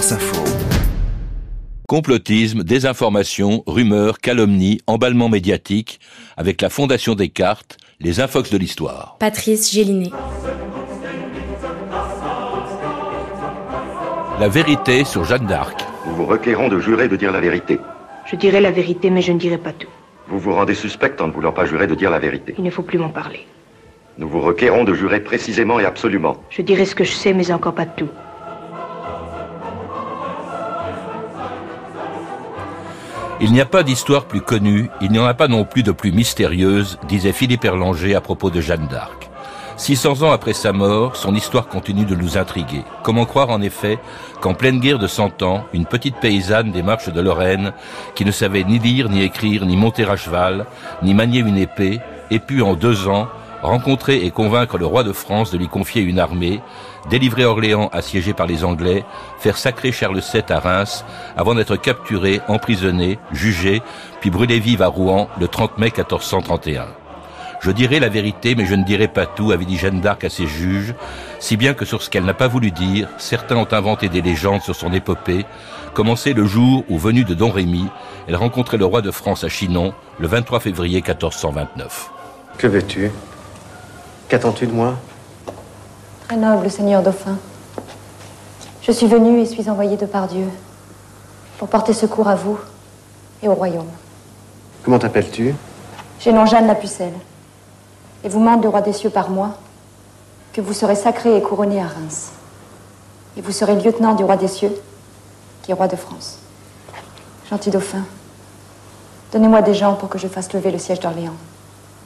France Info. Complotisme, désinformation, rumeurs, calomnies, emballement médiatique, avec la Fondation Descartes, les infox de l'histoire. Patrice Gélinet. La vérité sur Jeanne d'Arc. Nous vous requérons de jurer de dire la vérité. Je dirai la vérité, mais je ne dirai pas tout. Vous vous rendez suspect en ne voulant pas jurer de dire la vérité. Il ne faut plus m'en parler. Nous vous requérons de jurer précisément et absolument. Je dirai ce que je sais, mais encore pas tout. Il n'y a pas d'histoire plus connue, il n'y en a pas non plus de plus mystérieuse, disait Philippe Erlanger à propos de Jeanne d'Arc. 600 ans après sa mort, son histoire continue de nous intriguer. Comment croire en effet qu'en pleine guerre de Cent Ans, une petite paysanne des marches de Lorraine, qui ne savait ni lire, ni écrire, ni monter à cheval, ni manier une épée, ait pu en deux ans rencontrer et convaincre le roi de France de lui confier une armée, délivrer Orléans assiégé par les Anglais, faire sacrer Charles VII à Reims, avant d'être capturé, emprisonné, jugé, puis brûlé vive à Rouen le 30 mai 1431. Je dirai la vérité, mais je ne dirai pas tout, avait dit Jeanne d'Arc à ses juges, si bien que sur ce qu'elle n'a pas voulu dire, certains ont inventé des légendes sur son épopée, commencé le jour où, venue de Don Rémy, elle rencontrait le roi de France à Chinon, le 23 février 1429. Que veux-tu? Qu'attends-tu de moi? Très noble Seigneur Dauphin, je suis venu et suis envoyé de par Dieu pour porter secours à vous et au royaume. Comment t'appelles-tu? J'ai nom Jeanne la Pucelle et vous mande le roi des cieux par moi que vous serez sacré et couronné à Reims. Et vous serez lieutenant du roi des cieux, qui est roi de France. Gentil dauphin, donnez-moi des gens pour que je fasse lever le siège d'Orléans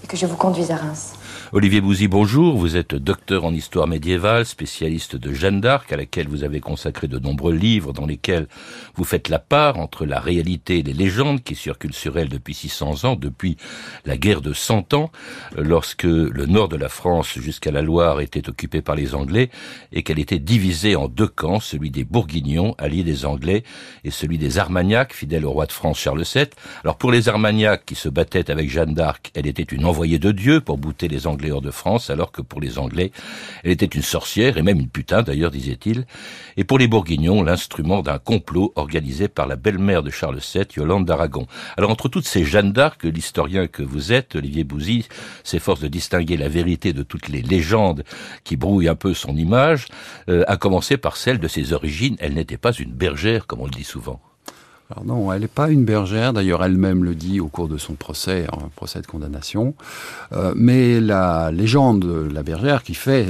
et que je vous conduise à Reims. Olivier Bouzy, bonjour. Vous êtes docteur en histoire médiévale, spécialiste de Jeanne d'Arc, à laquelle vous avez consacré de nombreux livres dans lesquels vous faites la part entre la réalité et les légendes qui circulent sur elle depuis 600 ans, depuis la guerre de Cent Ans, lorsque le nord de la France jusqu'à la Loire était occupé par les Anglais et qu'elle était divisée en deux camps, celui des Bourguignons, alliés des Anglais, et celui des Armagnacs, fidèles au roi de France Charles VII. Alors pour les Armagnacs qui se battaient avec Jeanne d'Arc, elle était une envoyée de Dieu pour bouter les Anglais de France, alors que pour les Anglais, elle était une sorcière, et même une putain d'ailleurs, disait-il, et pour les Bourguignons, l'instrument d'un complot organisé par la belle-mère de Charles VII, Yolande d'Aragon. Alors entre toutes ces Jeanne d'Arc, l'historien que vous êtes, Olivier Bouzy, s'efforce de distinguer la vérité de toutes les légendes qui brouillent un peu son image, euh, à commencer par celle de ses origines. Elle n'était pas une bergère, comme on le dit souvent. Alors non, elle n'est pas une bergère, d'ailleurs elle-même le dit au cours de son procès, un procès de condamnation, euh, mais la légende de la bergère qui fait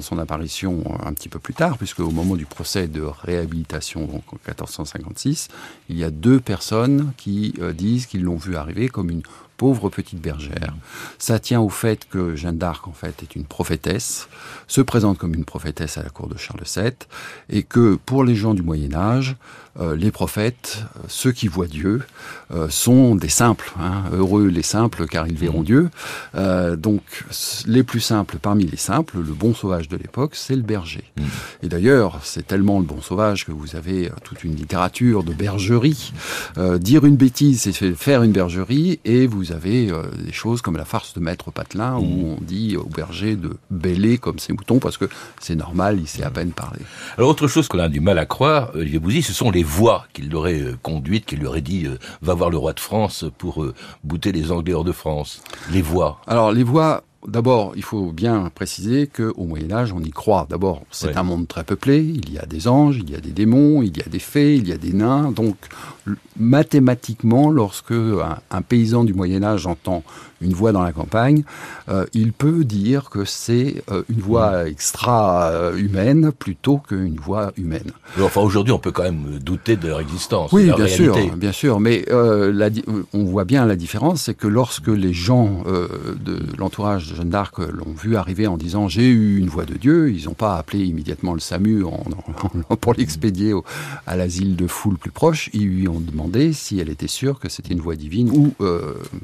son apparition un petit peu plus tard, puisque au moment du procès de réhabilitation, donc en 1456, il y a deux personnes qui euh, disent qu'ils l'ont vue arriver comme une pauvre petite bergère. Ça tient au fait que Jeanne d'Arc, en fait, est une prophétesse, se présente comme une prophétesse à la cour de Charles VII, et que pour les gens du Moyen Âge, euh, les prophètes, euh, ceux qui voient Dieu, euh, sont des simples. Hein. heureux les simples, car ils verront Dieu. donc, les plus simples parmi les simples, le bon sauvage de l'époque, c'est le berger. Mmh. Et d'ailleurs, c'est tellement le bon sauvage que vous avez toute une littérature de bergerie. dire une bêtise, c'est faire une bergerie, et vous avez des choses comme la farce de Maître Patelin, où mmh. on dit au berger de bêler comme ses moutons, parce que c'est normal, il sait à peine parler. Alors, autre chose qu'on a du mal à croire, Olivier Bouzy, ce sont les voix qu'il l'aurait euh, conduite, qu'il lui aurait dit euh, va voir le roi de France pour euh, bouter les Anglais hors de France. Les voix. Alors les voix, D'abord, il faut bien préciser qu'au Moyen Âge, on y croit. D'abord, c'est un monde très peuplé. Il y a des anges, il y a des démons, il y a des fées, il y a des nains. Donc, mathématiquement, lorsque un, paysan du Moyen Âge entend une voix dans la campagne, euh, il peut dire que c'est euh, une voix extra-humaine plutôt qu'une voix humaine. enfin, aujourd'hui, on peut quand même douter de leur existence. Oui, bien sûr, bien sûr. Mais euh, on voit bien la différence, c'est que lorsque les gens de l'entourage de Jeanne d'Arc l'ont vu arriver en disant j'ai eu une voix de Dieu, ils n'ont pas appelé immédiatement le SAMU pour l'expédier à l'asile de foule plus proche. Ils lui ont demandé si elle était sûre que c'était une voix divine ou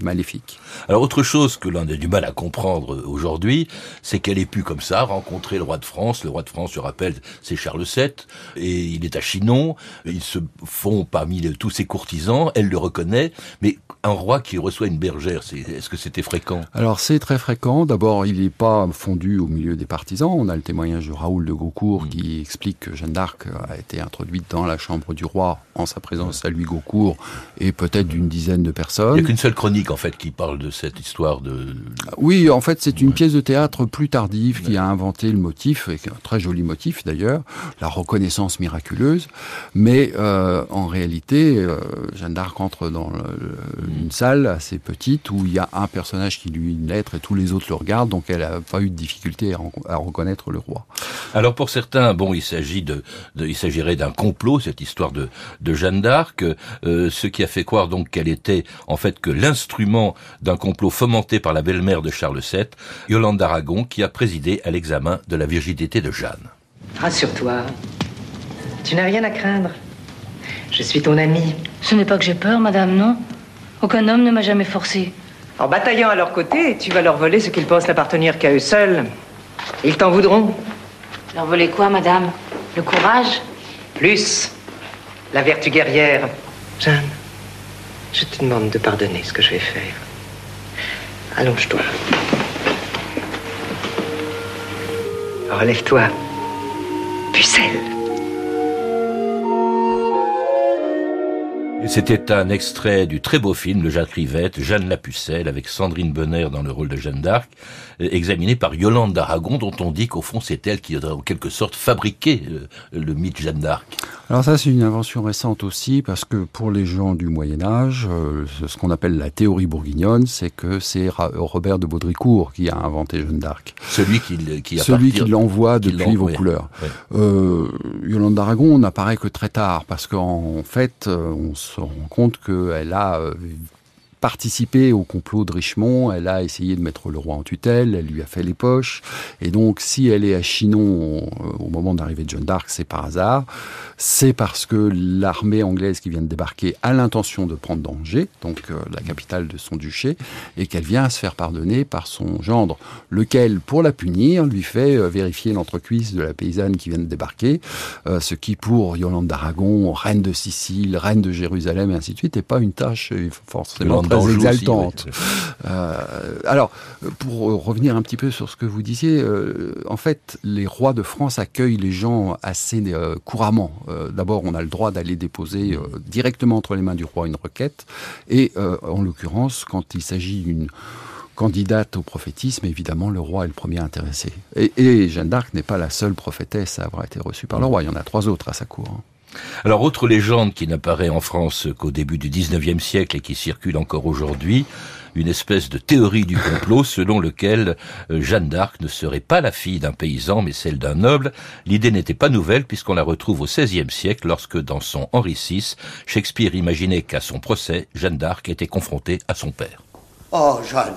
maléfique. Alors autre chose que l'on a du mal à comprendre aujourd'hui, c'est qu'elle ait pu comme ça rencontrer le roi de France. Le roi de France, je rappelle, c'est Charles VII, et il est à Chinon. Ils se font parmi tous ses courtisans, elle le reconnaît, mais un roi qui reçoit une bergère, est-ce que c'était fréquent? Alors c'est très fréquent D'abord, il n'est pas fondu au milieu des partisans. On a le témoignage de Raoul de Gaucourt qui explique que Jeanne d'Arc a été introduite dans la chambre du roi en sa présence à lui Gaucourt et peut-être d'une dizaine de personnes. Il n'y a qu'une seule chronique en fait qui parle de cette histoire de. Oui, en fait, c'est une pièce de théâtre plus tardive qui a inventé le motif, et un très joli motif d'ailleurs, la reconnaissance miraculeuse. Mais euh, en réalité, euh, Jeanne d'Arc entre dans le, une salle assez petite où il y a un personnage qui lui une lettre et tous les autres le donc elle n'a pas eu de difficulté à, à, reconnaître le roi. Alors pour certains, bon, il s'agit de, de, il s'agirait d'un complot, cette histoire de, de Jeanne d'Arc, euh, ce qui a fait croire donc qu'elle était en fait que l'instrument d'un complot fomenté par la belle-mère de Charles VII, Yolande d'Aragon, qui a présidé à l'examen de la virginité de Jeanne. Rassure-toi, tu n'as rien à craindre. Je suis ton ami. Ce n'est pas que j'ai peur, madame, non? Aucun homme ne m'a jamais forcé. En bataillant à leur côté, tu vas leur voler ce qu'ils pensent n'appartenir qu'à eux seuls. Ils t'en voudront. Leur voler quoi, madame? Le courage? Plus, la vertu guerrière. Jeanne, je te demande de pardonner ce que je vais faire. Allonge-toi. Relève-toi. Pucelle. C'était un extrait du très beau film de Jacques Rivette, Jeanne la Pucelle, avec Sandrine Bonner dans le rôle de Jeanne d'Arc, examiné par Yolande d'Aragon, dont on dit qu'au fond c'est elle qui a en quelque sorte fabriqué le mythe Jeanne d'Arc. Alors ça c'est une invention récente aussi, parce que pour les gens du Moyen Âge, ce qu'on appelle la théorie bourguignonne, c'est que c'est Robert de Baudricourt qui a inventé Jeanne d'Arc. Celui qui, qui Celui qui l'envoie depuis vos couleurs. Ouais. Euh, Yolande d'Aragon n'apparaît que très tard, parce qu'en fait, on se rend compte qu'elle a participé au complot de Richemont, elle a essayé de mettre le roi en tutelle, elle lui a fait les poches, et donc si elle est à Chinon au, au moment d'arrivée de Jeanne d'Arc, c'est par hasard, c'est parce que l'armée anglaise qui vient de débarquer a l'intention de prendre Angers, donc euh, la capitale de son duché, et qu'elle vient à se faire pardonner par son gendre, lequel, pour la punir, lui fait euh, vérifier l'entrecuisse de la paysanne qui vient de débarquer, euh, ce qui pour Yolande d'Aragon, reine de Sicile, reine de Jérusalem, et ainsi de suite, n'est pas une tâche forcément très exaltante. Aussi, oui. euh, alors, pour revenir un petit peu sur ce que vous disiez, euh, en fait, les rois de France accueillent les gens assez euh, couramment. D'abord, on a le droit d'aller déposer directement entre les mains du roi une requête, et en l'occurrence, quand il s'agit d'une candidate au prophétisme, évidemment, le roi est le premier intéressé. Et, et Jeanne d'Arc n'est pas la seule prophétesse à avoir été reçue par le roi. Il y en a trois autres à sa cour. Alors, autre légende qui n'apparaît en France qu'au début du 19e siècle et qui circule encore aujourd'hui, une espèce de théorie du complot selon lequel Jeanne d'Arc ne serait pas la fille d'un paysan mais celle d'un noble. L'idée n'était pas nouvelle puisqu'on la retrouve au XVIe siècle lorsque dans son Henri VI, Shakespeare imaginait qu'à son procès, Jeanne d'Arc était confrontée à son père. Oh Jeanne,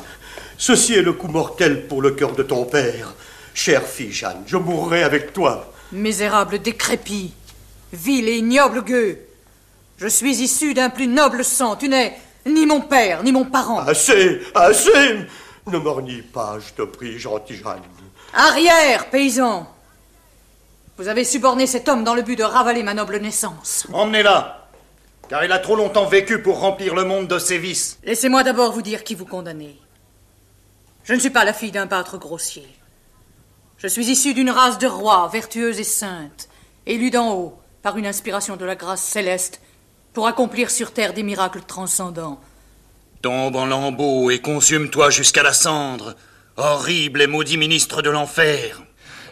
ceci est le coup mortel pour le cœur de ton père. Chère fille Jeanne, je mourrai avec toi. Misérable décrépit, vil et ignoble gueux, je suis issu d'un plus noble sang. Tu n'es ni mon père, ni mon parent. Assez, assez Ne m'ornis pas, je te prie, gentil Jeanne. Arrière, paysan Vous avez suborné cet homme dans le but de ravaler ma noble naissance. Emmenez-la, car il a trop longtemps vécu pour remplir le monde de ses vices. Laissez-moi d'abord vous dire qui vous condamnez. Je ne suis pas la fille d'un pâtre grossier. Je suis issue d'une race de rois, vertueuse et sainte, élue d'en haut, par une inspiration de la grâce céleste, pour accomplir sur terre des miracles transcendants. Tombe en lambeaux et consume-toi jusqu'à la cendre, horrible et maudit ministre de l'enfer.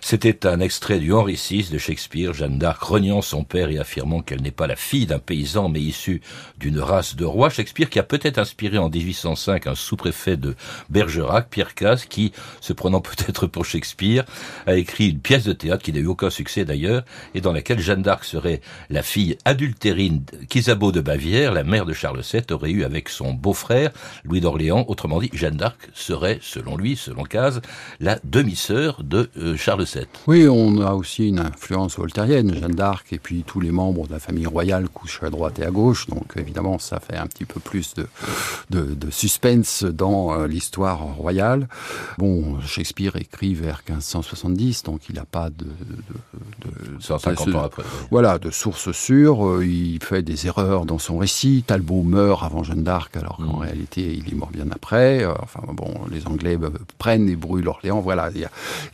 C'était un extrait du Henri VI de Shakespeare, Jeanne d'Arc reniant son père et affirmant qu'elle n'est pas la fille d'un paysan mais issue d'une race de rois. Shakespeare qui a peut-être inspiré en 1805 un sous-préfet de Bergerac, Pierre Casse, qui, se prenant peut-être pour Shakespeare, a écrit une pièce de théâtre qui n'a eu aucun succès d'ailleurs et dans laquelle Jeanne d'Arc serait la fille adultérine qu'Isabeau de Bavière, la mère de Charles VII, aurait eu avec son beau-frère Louis d'Orléans. Autrement dit, Jeanne d'Arc serait, selon lui, selon Case, la demi-sœur de euh, Charles. Oui, on a aussi une influence voltairienne, Jeanne d'Arc, et puis tous les membres de la famille royale couchent à droite et à gauche, donc évidemment ça fait un petit peu plus de, de, de suspense dans euh, l'histoire royale. Bon, Shakespeare écrit vers 1570, donc il n'a pas de... de, de 150 ans après. Oui. Voilà, de sources sûres, euh, il fait des erreurs dans son récit, Talbot meurt avant Jeanne d'Arc, alors qu'en mmh. réalité il est mort bien après, euh, enfin bon, les Anglais prennent et brûlent Orléans, voilà.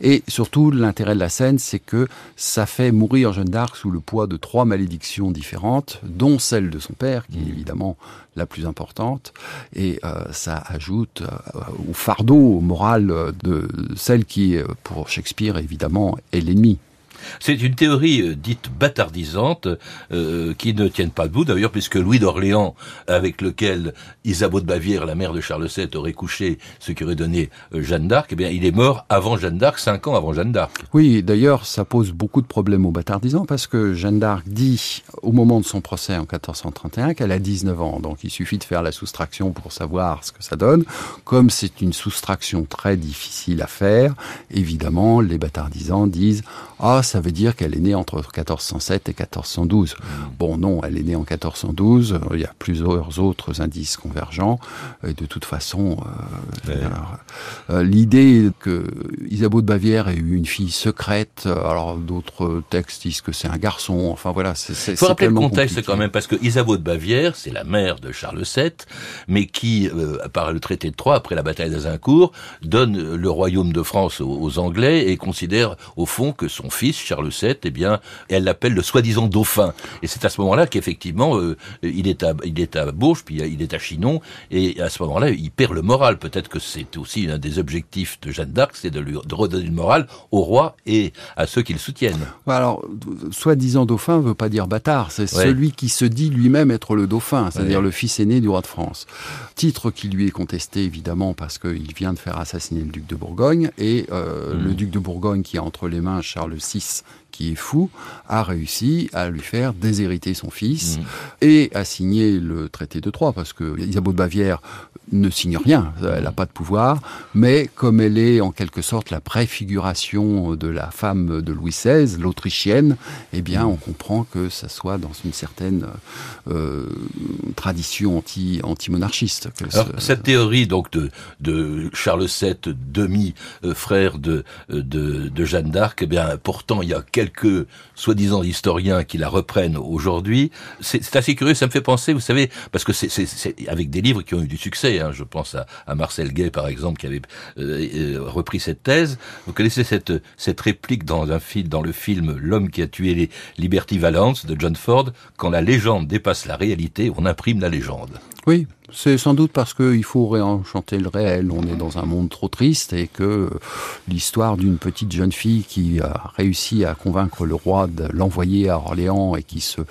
Et surtout, l'intérêt de la scène, c'est que ça fait mourir Jeanne d'Arc sous le poids de trois malédictions différentes, dont celle de son père, qui est évidemment la plus importante, et euh, ça ajoute euh, au fardeau moral de celle qui, pour Shakespeare, évidemment, est l'ennemi. C'est une théorie euh, dite bâtardisante euh, qui ne tienne pas debout d'ailleurs puisque Louis d'Orléans, avec lequel Isabeau de Bavière, la mère de Charles VII, aurait couché, ce qui aurait donné euh, Jeanne d'Arc, eh bien il est mort avant Jeanne d'Arc, cinq ans avant Jeanne d'Arc. Oui, d'ailleurs ça pose beaucoup de problèmes aux bâtardisants parce que Jeanne d'Arc dit au moment de son procès en 1431 qu'elle a 19 ans, donc il suffit de faire la soustraction pour savoir ce que ça donne. Comme c'est une soustraction très difficile à faire, évidemment les bâtardisants disent ah ça veut dire qu'elle est née entre 1407 et 1412. Bon, non, elle est née en 1412. Il y a plusieurs autres indices convergents. Et de toute façon, euh, ouais. euh, l'idée que Isabeau de Bavière ait eu une fille secrète, alors d'autres textes disent que c'est un garçon. Enfin voilà, c'est. Il faut rappeler le contexte compliqué. quand même, parce que Isabeau de Bavière, c'est la mère de Charles VII, mais qui, euh, par le traité de Troyes, après la bataille d'Azincourt, donne le royaume de France aux, aux Anglais et considère au fond que son fils Charles VII, eh bien, elle l'appelle le soi-disant dauphin. Et c'est à ce moment-là qu'effectivement, euh, il est à, il est à Bourges, puis il est à Chinon, et à ce moment-là, il perd le moral. Peut-être que c'est aussi un des objectifs de Jeanne d'Arc, c'est de lui de redonner le moral au roi et à ceux qui le soutiennent. Alors, soi-disant dauphin veut pas dire bâtard. C'est ouais. celui qui se dit lui-même être le dauphin, c'est-à-dire ouais. le fils aîné du roi de France. Titre qui lui est contesté évidemment parce qu'il vient de faire assassiner le duc de Bourgogne et euh, mmh. le duc de Bourgogne qui a entre les mains Charles VI gifts qui est fou, a réussi à lui faire déshériter son fils mmh. et à signer le traité de Troyes, parce que Isabeau de Bavière ne signe rien, elle n'a pas de pouvoir, mais comme elle est en quelque sorte la préfiguration de la femme de Louis XVI, l'autrichienne, eh bien on comprend que ça soit dans une certaine euh, tradition anti, anti-monarchiste. Alors, cette théorie donc de, de Charles VII, demi-frère de, de, de Jeanne d'Arc, eh bien pourtant il y a quelques soi-disant historiens qui la reprennent aujourd'hui. C'est assez curieux, ça me fait penser, vous savez, parce que c'est avec des livres qui ont eu du succès. Hein, je pense à, Marcel Gay, par exemple, qui avait euh, repris cette thèse. Vous connaissez cette, cette réplique dans un film, dans le film L'homme qui a tué les Liberty Valance de John Ford. Quand la légende dépasse la réalité, on imprime la légende. Oui, c'est sans doute parce qu'il faut réenchanter le réel. On est dans un monde trop triste et que l'histoire d'une petite jeune fille qui a réussi à convaincre le roi de l'envoyer à Orléans et qui se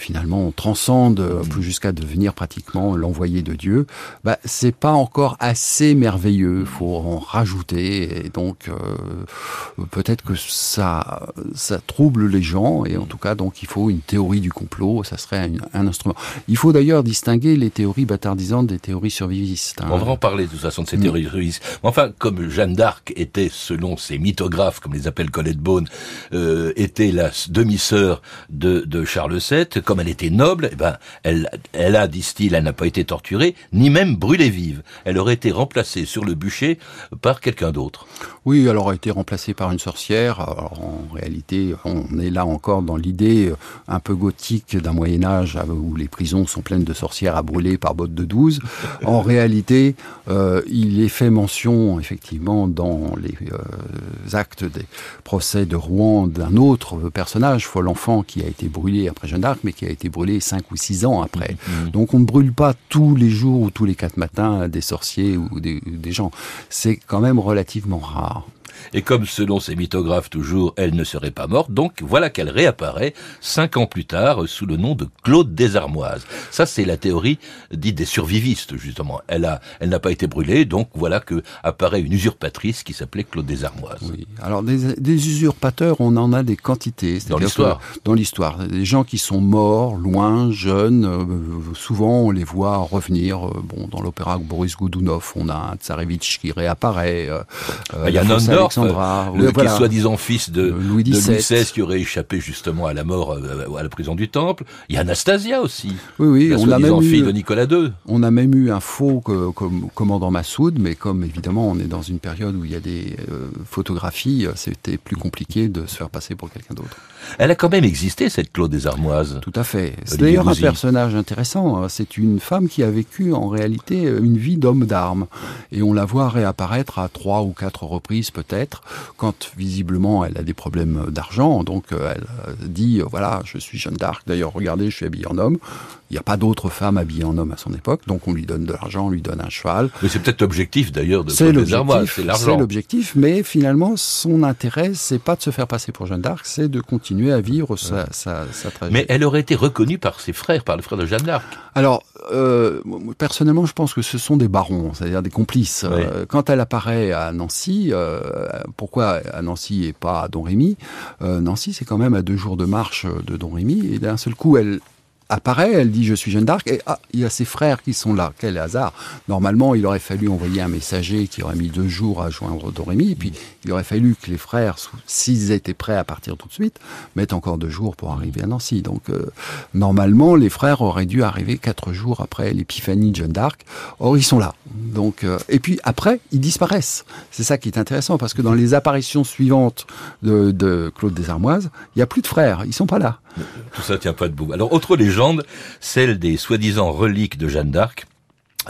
finalement on transcende mmh. jusqu'à devenir pratiquement l'envoyé de Dieu, bah, c'est pas encore assez merveilleux. faut en rajouter et donc euh, peut-être que ça ça trouble les gens et en tout cas donc il faut une théorie du complot. Ça serait un, un instrument. Il faut d'ailleurs distinguer les théories bâtardisantes des théories survivistes. Hein. On va en parler de toute façon de ces mmh. théories survivistes. Enfin, comme Jeanne d'Arc était, selon ses mythographes, comme les appelle Colette Beaune, euh, était la demi-sœur de, de Charles VII comme elle était noble, eh ben, elle, elle a, disent-ils, elle n'a pas été torturée, ni même brûlée vive. Elle aurait été remplacée sur le bûcher par quelqu'un d'autre. Oui, elle aurait été remplacée par une sorcière. Alors, en réalité, on est là encore dans l'idée un peu gothique d'un Moyen Âge où les prisons sont pleines de sorcières à brûler par botte de douze. En réalité, euh, il est fait mention, effectivement, dans les euh, actes des procès de Rouen d'un autre personnage, Follenfant, qui a été brûlé après Jeanne d'Arc, mais qui a été brûlé cinq ou six ans après. Mmh. Donc on ne brûle pas tous les jours ou tous les quatre matins des sorciers ou des, des gens. C'est quand même relativement rare. Et comme selon ces mythographes toujours, elle ne serait pas morte, donc voilà qu'elle réapparaît cinq ans plus tard sous le nom de Claude Desarmoises. Ça, c'est la théorie dite des survivistes, justement. Elle a, elle n'a pas été brûlée, donc voilà que apparaît une usurpatrice qui s'appelait Claude Desarmoises. Oui. Alors des, des, usurpateurs, on en a des quantités. Dans l'histoire. Dans l'histoire, des gens qui sont morts, loin, jeunes. Euh, souvent, on les voit revenir. Euh, bon, dans l'opéra Boris Goudounov, on a un Tsarevitch qui réapparaît. Euh, il y a Alexandra, le, voilà. qui est soi-disant fils de Louis de XVII. Louis XVI qui aurait échappé justement à la mort euh, à la prison du Temple. Il y a Anastasia aussi. Oui, oui, la on a même fille eu- de Nicolas II. On a même eu un faux co- com- commandant Massoud, mais comme évidemment on est dans une période où il y a des euh, photographies, euh, c'était plus compliqué de se faire passer pour quelqu'un d'autre. Elle a quand même existé cette Claude des Armoises. Tout à fait. C'est d'ailleurs un personnage intéressant. hein. C'est une femme qui a vécu en réalité euh, une vie d'homme d'armes. Et on la voit réapparaître à trois ou quatre reprises peut-être, quand visiblement elle a des problèmes d'argent. Donc euh, elle euh, dit, euh, voilà, je suis Jeanne d'Arc. D'ailleurs, regardez, je suis habillée en homme. Il n'y a pas d'autres femmes habillées en homme à son époque. Donc on lui donne de l'argent, on lui donne un cheval. Mais c'est peut-être l'objectif d'ailleurs de C'est l'objectif, c'est l'objectif, mais finalement, son intérêt, c'est pas de se faire passer pour Jeanne d'Arc, c'est de continuer à vivre sa, sa, sa tragédie. Mais elle aurait été reconnue par ses frères, par le frère de Jeanne d'Arc. Alors, euh, personnellement, je pense que ce sont des barons, c'est-à-dire des complices. Euh, quand elle apparaît à Nancy, euh, pourquoi à Nancy et pas à Don Rémy? Nancy, c'est quand même à deux jours de marche de Don Rémy, et d'un seul coup, elle apparaît, elle dit je suis Jeanne d'Arc, et ah, il y a ses frères qui sont là. Quel hasard Normalement, il aurait fallu envoyer un messager qui aurait mis deux jours à joindre Don Rémy, et puis il aurait fallu que les frères, s'ils étaient prêts à partir tout de suite, mettent encore deux jours pour arriver à Nancy. Donc, euh, normalement, les frères auraient dû arriver quatre jours après l'épiphanie de Jeanne d'Arc. Or, ils sont là. Donc, euh, et puis après, ils disparaissent. C'est ça qui est intéressant, parce que dans les apparitions suivantes de, de Claude des Armoises, il n'y a plus de frères. Ils sont pas là. Tout ça tient pas debout. Alors, autre légende, celle des soi-disant reliques de Jeanne d'Arc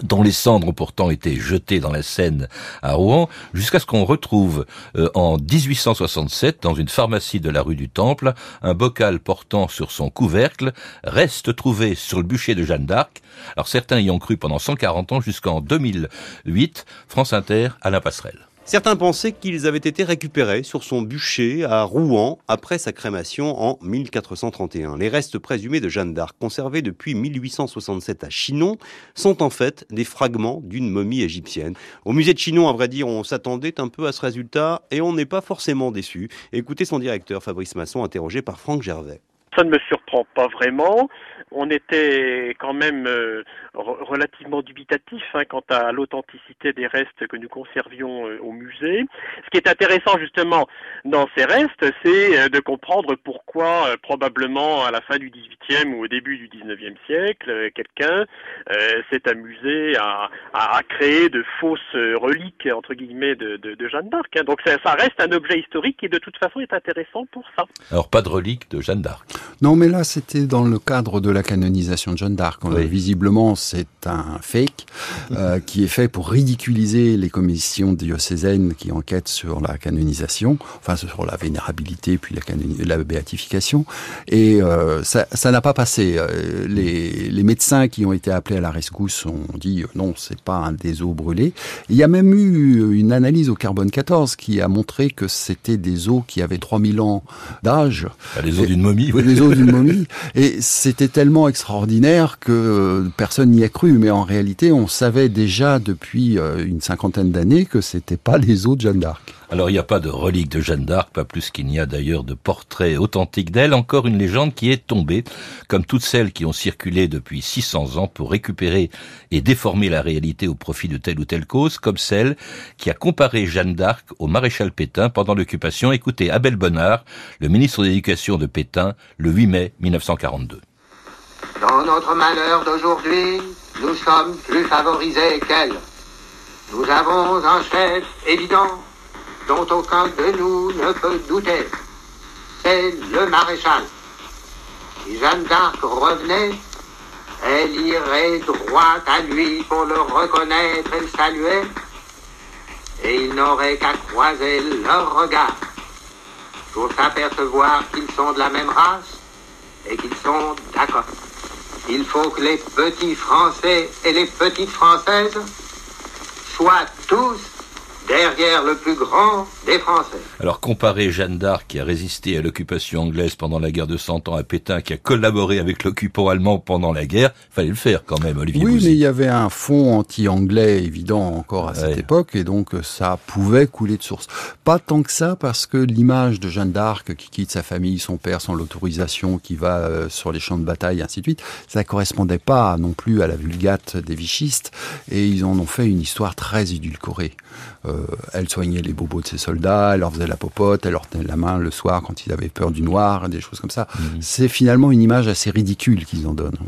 dont les cendres ont pourtant été jetées dans la Seine à Rouen, jusqu'à ce qu'on retrouve euh, en 1867, dans une pharmacie de la rue du Temple, un bocal portant sur son couvercle, reste trouvé sur le bûcher de Jeanne d'Arc. Alors certains y ont cru pendant 140 ans jusqu'en 2008. France Inter, Alain Passerelle. Certains pensaient qu'ils avaient été récupérés sur son bûcher à Rouen après sa crémation en 1431. Les restes présumés de Jeanne d'Arc, conservés depuis 1867 à Chinon, sont en fait des fragments d'une momie égyptienne. Au musée de Chinon, à vrai dire, on s'attendait un peu à ce résultat et on n'est pas forcément déçu. Écoutez son directeur, Fabrice Masson, interrogé par Franck Gervais. Ça ne me surprend pas vraiment. On était quand même euh, re- relativement dubitatif hein, quant à l'authenticité des restes que nous conservions euh, au musée. Ce qui est intéressant justement dans ces restes, c'est euh, de comprendre pourquoi euh, probablement à la fin du XVIIIe ou au début du XIXe siècle, euh, quelqu'un euh, s'est amusé à, à- à créer de fausses reliques entre guillemets de, de- de Jeanne d'Arc. hein. Donc ça, ça reste un objet historique qui de toute façon est intéressant pour ça. Alors pas de relique de Jeanne d'Arc. Non, mais là, c'était dans le cadre de la canonisation de Jeanne d'Arc. Oui. Visiblement, c'est un fake euh, qui est fait pour ridiculiser les commissions diocésaines qui enquêtent sur la canonisation, enfin sur la vénérabilité puis la, la béatification. Et euh, ça ça n'a pas passé. Euh, Les, les médecins qui ont été appelés à la rescousse ont dit non, c'est pas un des os brûlés. Il y a même eu une analyse au carbone 14 qui a montré que c'était des os qui avaient 3000 ans d'âge. Ah, les os d'une momie, oui. Les os d'une momie. Et c'était tellement extraordinaire que euh, personne n'y a cru. Mais en réalité, on savait déjà depuis euh, une cinquantaine d'années que c'était pas les os de Jeanne d'Arc. Alors il n'y a pas de relique de Jeanne d'Arc, pas plus qu'il n'y a d'ailleurs de portrait authentique d'elle, encore une légende qui est tombée, comme toutes celles qui ont circulé depuis 600 ans pour récupérer et déformer la réalité au profit de telle ou telle cause, comme celle qui a comparé Jeanne d'Arc au maréchal Pétain pendant l'occupation. Écoutez Abel Bonnard, le ministre de l'Éducation de Pétain, le 8 mai 1942. Dans notre malheur d'aujourd'hui, nous sommes plus favorisés qu'elle. Nous avons un chef évident dont aucun de nous ne peut douter. C'est le maréchal. Si Jeanne d'Arc revenait, elle irait droit à lui pour le reconnaître et le saluer, et il n'aurait qu'à croiser leur regard pour s'apercevoir qu'ils sont de la même race et qu'ils sont d'accord. Il faut que les petits Français et les petites Françaises soient tous derrière le plus grand des Français. Alors comparer Jeanne d'Arc qui a résisté à l'occupation anglaise pendant la guerre de Cent Ans à Pétain qui a collaboré avec l'occupant allemand pendant la guerre, fallait le faire quand même, Olivier Oui, Bouzy. mais il y avait un fond anti-anglais évident encore à cette Ouais. époque, et donc ça pouvait couler de source. Pas tant que ça, parce que l'image de Jeanne d'Arc qui quitte sa famille, son père sans l'autorisation, qui va euh, sur les champs de bataille, et ainsi de suite, ça correspondait pas non plus à la vulgate des vichistes, et ils en ont fait une histoire très édulcorée. Euh, elle soignait les bobos de ses soldats, elle leur faisait la popote, elle leur tenait la main le soir quand ils avaient peur du noir, des choses comme ça. Mmh. C'est finalement une image assez ridicule qu'ils en donnent.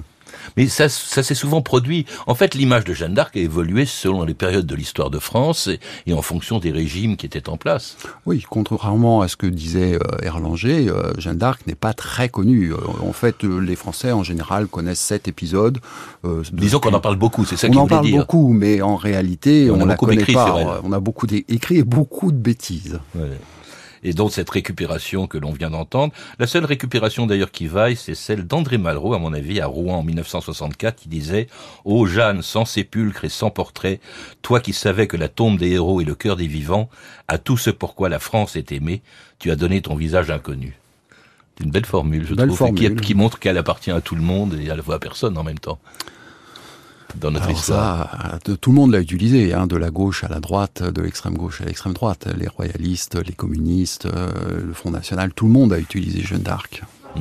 Mais ça, ça s'est souvent produit. En fait, l'image de Jeanne d'Arc a évolué selon les périodes de l'histoire de France et, en fonction des régimes qui étaient en place. Oui, contrairement à ce que disait euh, Erlanger, euh, Jeanne d'Arc n'est pas très connue. Euh, en fait, les Français en général connaissent cet épisode. Disons qu'on en parle beaucoup, c'est ça On en parle beaucoup, mais en réalité, on, on ne la connaît pas. On a beaucoup écrit et beaucoup de bêtises. Ouais et donc cette récupération que l'on vient d'entendre. La seule récupération d'ailleurs qui vaille, c'est celle d'André Malraux, à mon avis, à Rouen en 1964, qui disait « Ô Jeanne, sans sépulcre et sans portrait, toi qui savais que la tombe des héros est le cœur des vivants, à tout ce pourquoi la France est aimée, tu as donné ton visage inconnu. » C'est une belle formule, je trouve, Qui, qui, montre qu'elle appartient à tout le monde et à la voix à personne en même temps dans notre histoire ça, Tout le monde l'a utilisé, hein, de la gauche à la droite, de l'extrême gauche à l'extrême droite. Les royalistes, les communistes, euh, le Front National, tout le monde a utilisé Jeanne d'Arc. Hmm.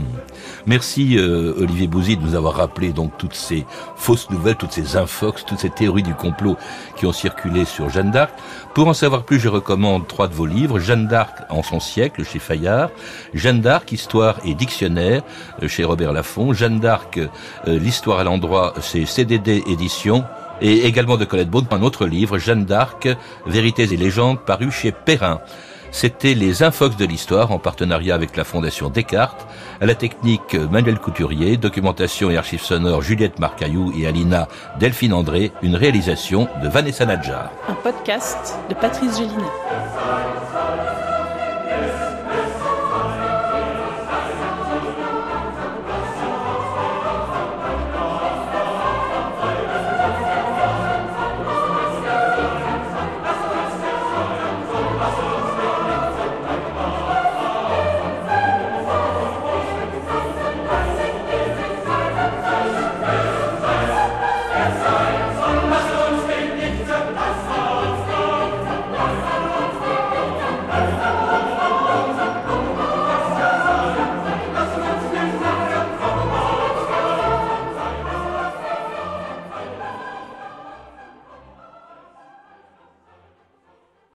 Merci euh, Olivier Bouzy de nous avoir rappelé donc toutes ces fausses nouvelles, toutes ces infox, toutes ces théories du complot qui ont circulé sur Jeanne d'Arc. Pour en savoir plus, je recommande trois de vos livres Jeanne d'Arc en son siècle chez Fayard, Jeanne d'Arc histoire et dictionnaire euh, chez Robert Laffont, Jeanne d'Arc euh, l'histoire à l'endroit chez CDD édition et également de Colette Beaune un autre livre Jeanne d'Arc vérités et légendes paru chez Perrin. C'était les Infox de l'histoire en partenariat avec la Fondation Descartes, à la technique Manuel Couturier, documentation et archives sonores Juliette Marcaillou et Alina Delphine André, une réalisation de Vanessa Nadjar. Un podcast de Patrice Gélinet.